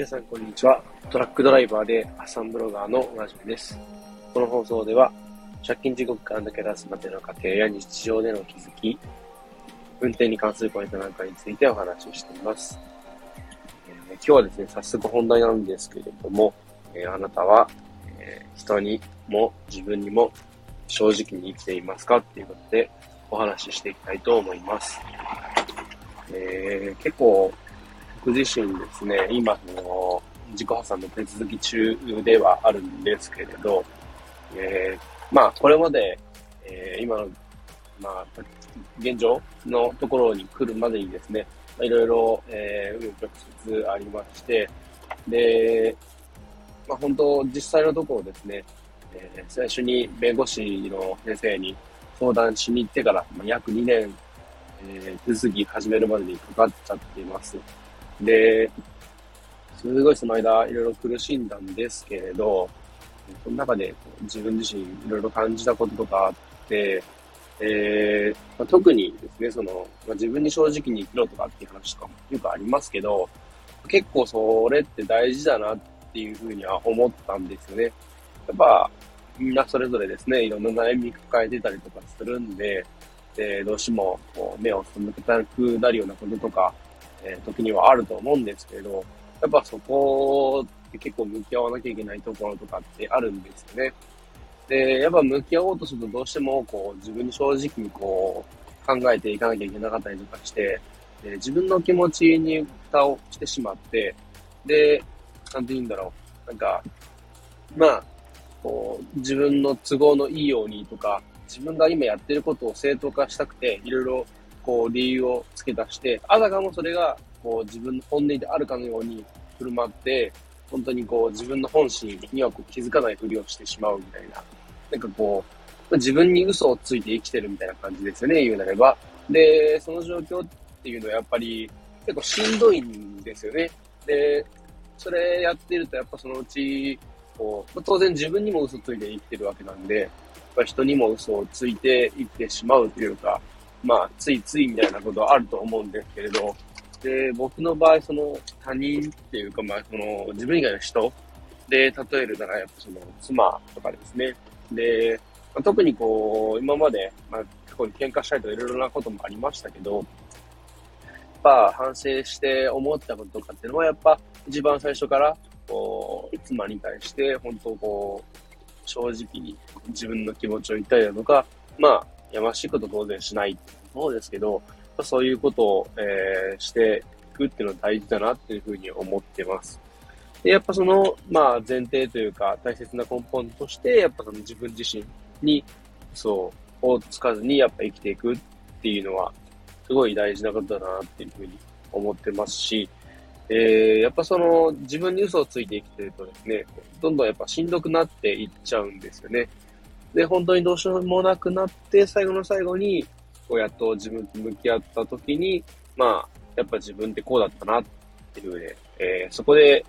皆さん、こんにちは。トラックドライバーでアサンブロガーのラジオです。この放送では、借金地獄から抜け出すまでの過程や日常での気づき、運転に関するポイントなんかについてお話をしています。えー、今日はですね、早速本題なんですけれども、えー、あなたは、えー、人にも自分にも正直に生きていますかっていうことでお話ししていきたいと思います。えー、結構僕自身ですね、今、の、自己破産の手続き中ではあるんですけれど、えー、まあ、これまで、えー、今の、まあ、現状のところに来るまでにですね、いろいろ、えー、曲折ありまして、で、まあ、本当、実際のところですね、えー、最初に弁護士の先生に相談しに行ってから、まあ、約2年、えー、手続き始めるまでにかかっちゃっています。で、すごいその間、いろいろ苦しんだんですけれど、その中で自分自身いろいろ感じたこととかあって、えーまあ、特にですね、その、まあ、自分に正直に生きろとかっていう話とかもよくありますけど、結構それって大事だなっていうふうには思ったんですよね。やっぱ、みんなそれぞれですね、いろんな悩み抱えてたりとかするんで、で、どうしてもこう目を背けたくなるようなこととか、えー、時にはあると思うんですけれど、やっぱそこって結構向き合わなきゃいけないところとかってあるんですよね。で、やっぱ向き合おうとするとどうしてもこう自分に正直にこう考えていかなきゃいけなかったりとかして、で自分の気持ちに蓋をしてしまって、で、なんて言うんだろう。なんか、まあ、こう、自分の都合のいいようにとか、自分が今やってることを正当化したくて、いろいろこう、理由を付け出して、あたかもそれが、こう、自分の本音であるかのように振る舞って、本当にこう、自分の本心にはこう気づかないふりをしてしまうみたいな。なんかこう、自分に嘘をついて生きてるみたいな感じですよね、言うなれば。で、その状況っていうのはやっぱり結構しんどいんですよね。で、それやってるとやっぱそのうち、こう、当然自分にも嘘ついて生きてるわけなんで、やっぱ人にも嘘をついて生きてしまうというか、まあ、ついついみたいなことはあると思うんですけれど、で、僕の場合、その他人っていうか、まあ、その自分以外の人で例えるなら、やっぱその妻とかですね。で、まあ、特にこう、今まで、まあ、過去に喧嘩したりとかいろいろなこともありましたけど、やっぱ反省して思ったこととかっていうのは、やっぱ一番最初から、こう、妻に対して、本当こう、正直に自分の気持ちを言ったりだとか、まあ、やましいこと当然しないそうんですけど、そういうことを、えー、していくっていうのは大事だなっていうふうに思ってます。で、やっぱその、まあ前提というか大切な根本として、やっぱその自分自身に、そう、をつかずにやっぱ生きていくっていうのは、すごい大事なことだなっていうふうに思ってますし、えー、やっぱその自分に嘘をついて生きてるとですね、どんどんやっぱしんどくなっていっちゃうんですよね。で、本当にどうしようもなくなって、最後の最後に、こうやっと自分と向き合った時に、まあ、やっぱ自分ってこうだったなっていうね、えー、そこで、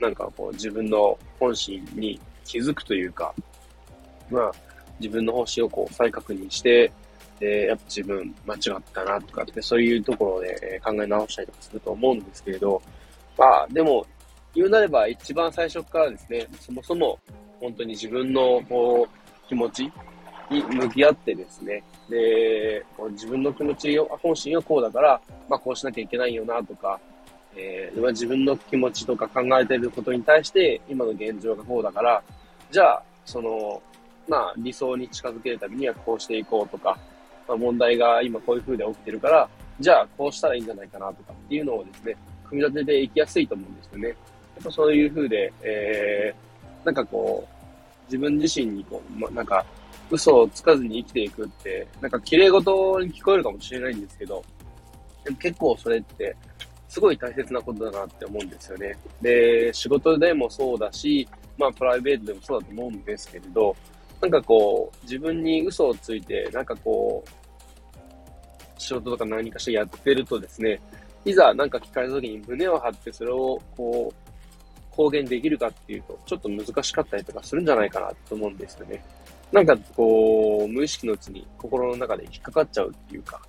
なんかこう自分の本心に気づくというか、まあ、自分の方針をこう再確認して、で、やっぱ自分間違ったなとかって、そういうところで考え直したりとかすると思うんですけれど、まあ、でも、言うなれば一番最初からですね、そもそも本当に自分のこう、気持ちに向き合ってですね、で、自分の気持ちを、本心はこうだから、まあこうしなきゃいけないよなとか、えー、自分の気持ちとか考えてることに対して、今の現状がこうだから、じゃあ、その、まあ理想に近づけるためにはこうしていこうとか、まあ、問題が今こういう風で起きてるから、じゃあこうしたらいいんじゃないかなとかっていうのをですね、組み立てていきやすいと思うんですよね。やっぱそういう風で、えー、なんかこう、自分自身にこう、ま、なんか、嘘をつかずに生きていくって、なんか綺麗事に聞こえるかもしれないんですけど、でも結構それって、すごい大切なことだなって思うんですよね。で、仕事でもそうだし、まあプライベートでもそうだと思うんですけれど、なんかこう、自分に嘘をついて、なんかこう、仕事とか何かしてやってるとですね、いざなんか聞かれた時に胸を張ってそれをこう、公言できるかっていうと、ちょっと難しかったりとかするんじゃないかなと思うんですよね。なんかこう、無意識のうちに心の中で引っかかっちゃうっていうか、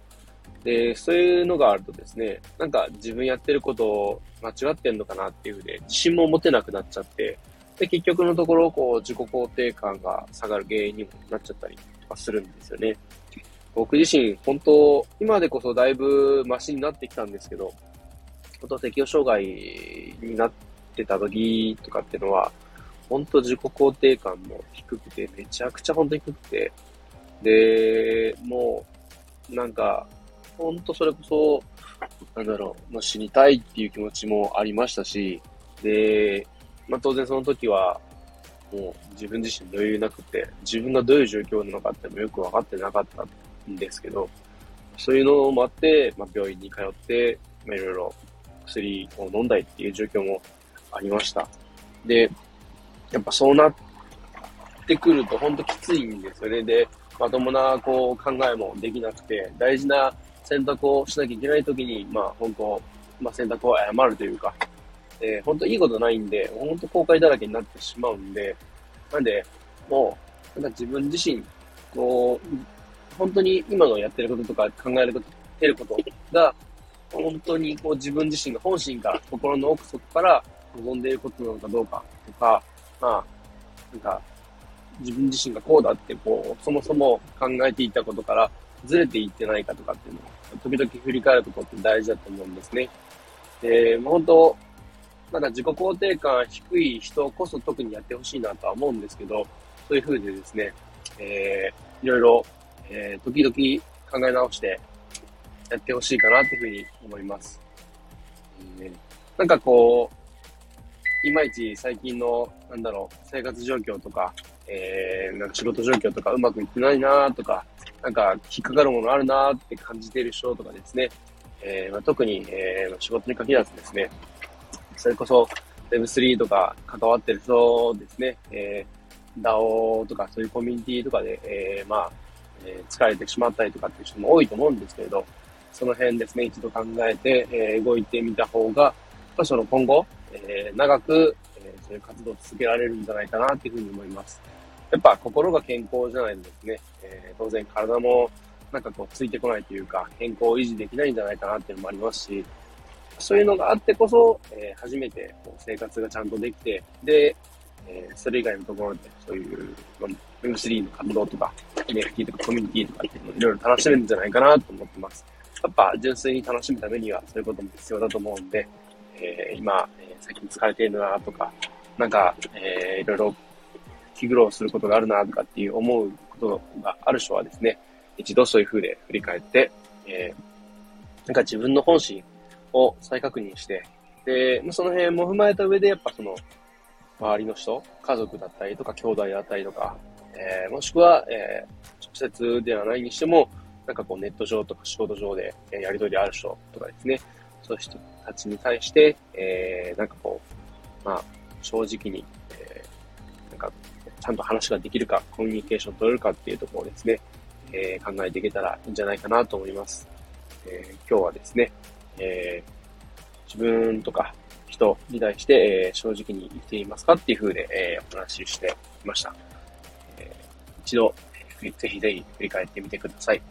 で、そういうのがあるとですね、なんか自分やってることを間違ってんのかなっていうふうで、自信も持てなくなっちゃって、で、結局のところ、こう、自己肯定感が下がる原因にもなっちゃったりとかするんですよね。僕自身、本当、今でこそだいぶマシになってきたんですけど、本当適応障害になってた時とかっていうのは、本当自己肯定感も低くて、めちゃくちゃ本当に低くて、で、もう、なんか、本当それこそ、なんだろう、まあ、死にたいっていう気持ちもありましたし、で、まあ、当然その時は、もう自分自身余裕なくて、自分がどういう状況なのかってもよく分かってなかったんですけど、そういうのもあって、まあ、病院に通って、まあ、いろいろ薬を飲んだりっていう状況もありました。で、やっぱそうなってくると本当きついんですよね。で、まともなこう考えもできなくて、大事な選択をしなきゃいけないときに、まあ本当、まあ選択を誤るというか、えー、本当いいことないんで、本当後悔だらけになってしまうんで、なんで、もう、なんか自分自身、こう、本当に今のやってることとか考えること、てることが、本当にこう自分自身が本心から、心の奥底から望んでいることなのかどうかとか、まあ、なんか、自分自身がこうだって、こう、そもそも考えていたことからずれていってないかとかっていうのを、時々振り返ることって大事だと思うんですね。で、本当、まだ自己肯定感低い人こそ特にやってほしいなとは思うんですけど、そういう風でですね、えー、いろいろ、えー、時々考え直してやってほしいかなっていうふうに思います。えー、なんかこう、いまいち最近の、なんだろう、生活状況とか、えー、なんか仕事状況とかうまくいってないなとか、なんか引っかかるものあるなって感じている人とかですね、えーまあ、特に、えー、仕事に限らずですね、それこそ Web3 とか関わってる人ですね、えー、DAO とかそういうコミュニティとかで、えー、まあ、えー、疲れてしまったりとかっていう人も多いと思うんですけれど、その辺ですね、一度考えて、えー、動いてみた方が、その今後、えー、長く、えー、そういう活動を続けられるんじゃないかなっていうふうに思います。やっぱ心が健康じゃないとですね、えー、当然体もなんかこうついてこないというか、健康を維持できないんじゃないかなっていうのもありますし、そういうのがあってこそ、えー、初めてこう生活がちゃんとできて、で、えー、それ以外のところで、そういう、まあ、M3 の活動とか、NFT とかコミュニティとかっていうのをいろいろ楽しめるんじゃないかなと思ってます。やっぱ純粋に楽しむためにはそういうことも必要だと思うんで、えー、今、えー、最近疲れているなとか、なんか、えー、いろいろ気苦労することがあるなとかっていう思うことがある人はですね、一度そういう風で振り返って、えー、なんか自分の本心を再確認して、で、その辺も踏まえた上で、やっぱその、周りの人、家族だったりとか、兄弟だったりとか、えー、もしくは、えー、直接ではないにしても、なんかこうネット上とか仕事上でやり取りある人とかですね、そういう人たちに対して、えー、なんかこう、まあ、正直に、えー、なんか、ちゃんと話ができるか、コミュニケーション取れるかっていうところをですね、えー、考えていけたらいいんじゃないかなと思います。えー、今日はですね、えー、自分とか人に対して、えー、正直に生きていますかっていう風で、えー、お話ししてきました。えー、一度、ぜひぜひ振り返ってみてください。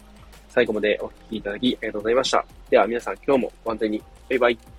最後までお聴きいただきありがとうございました。では皆さん今日もご安全に。バイバイ。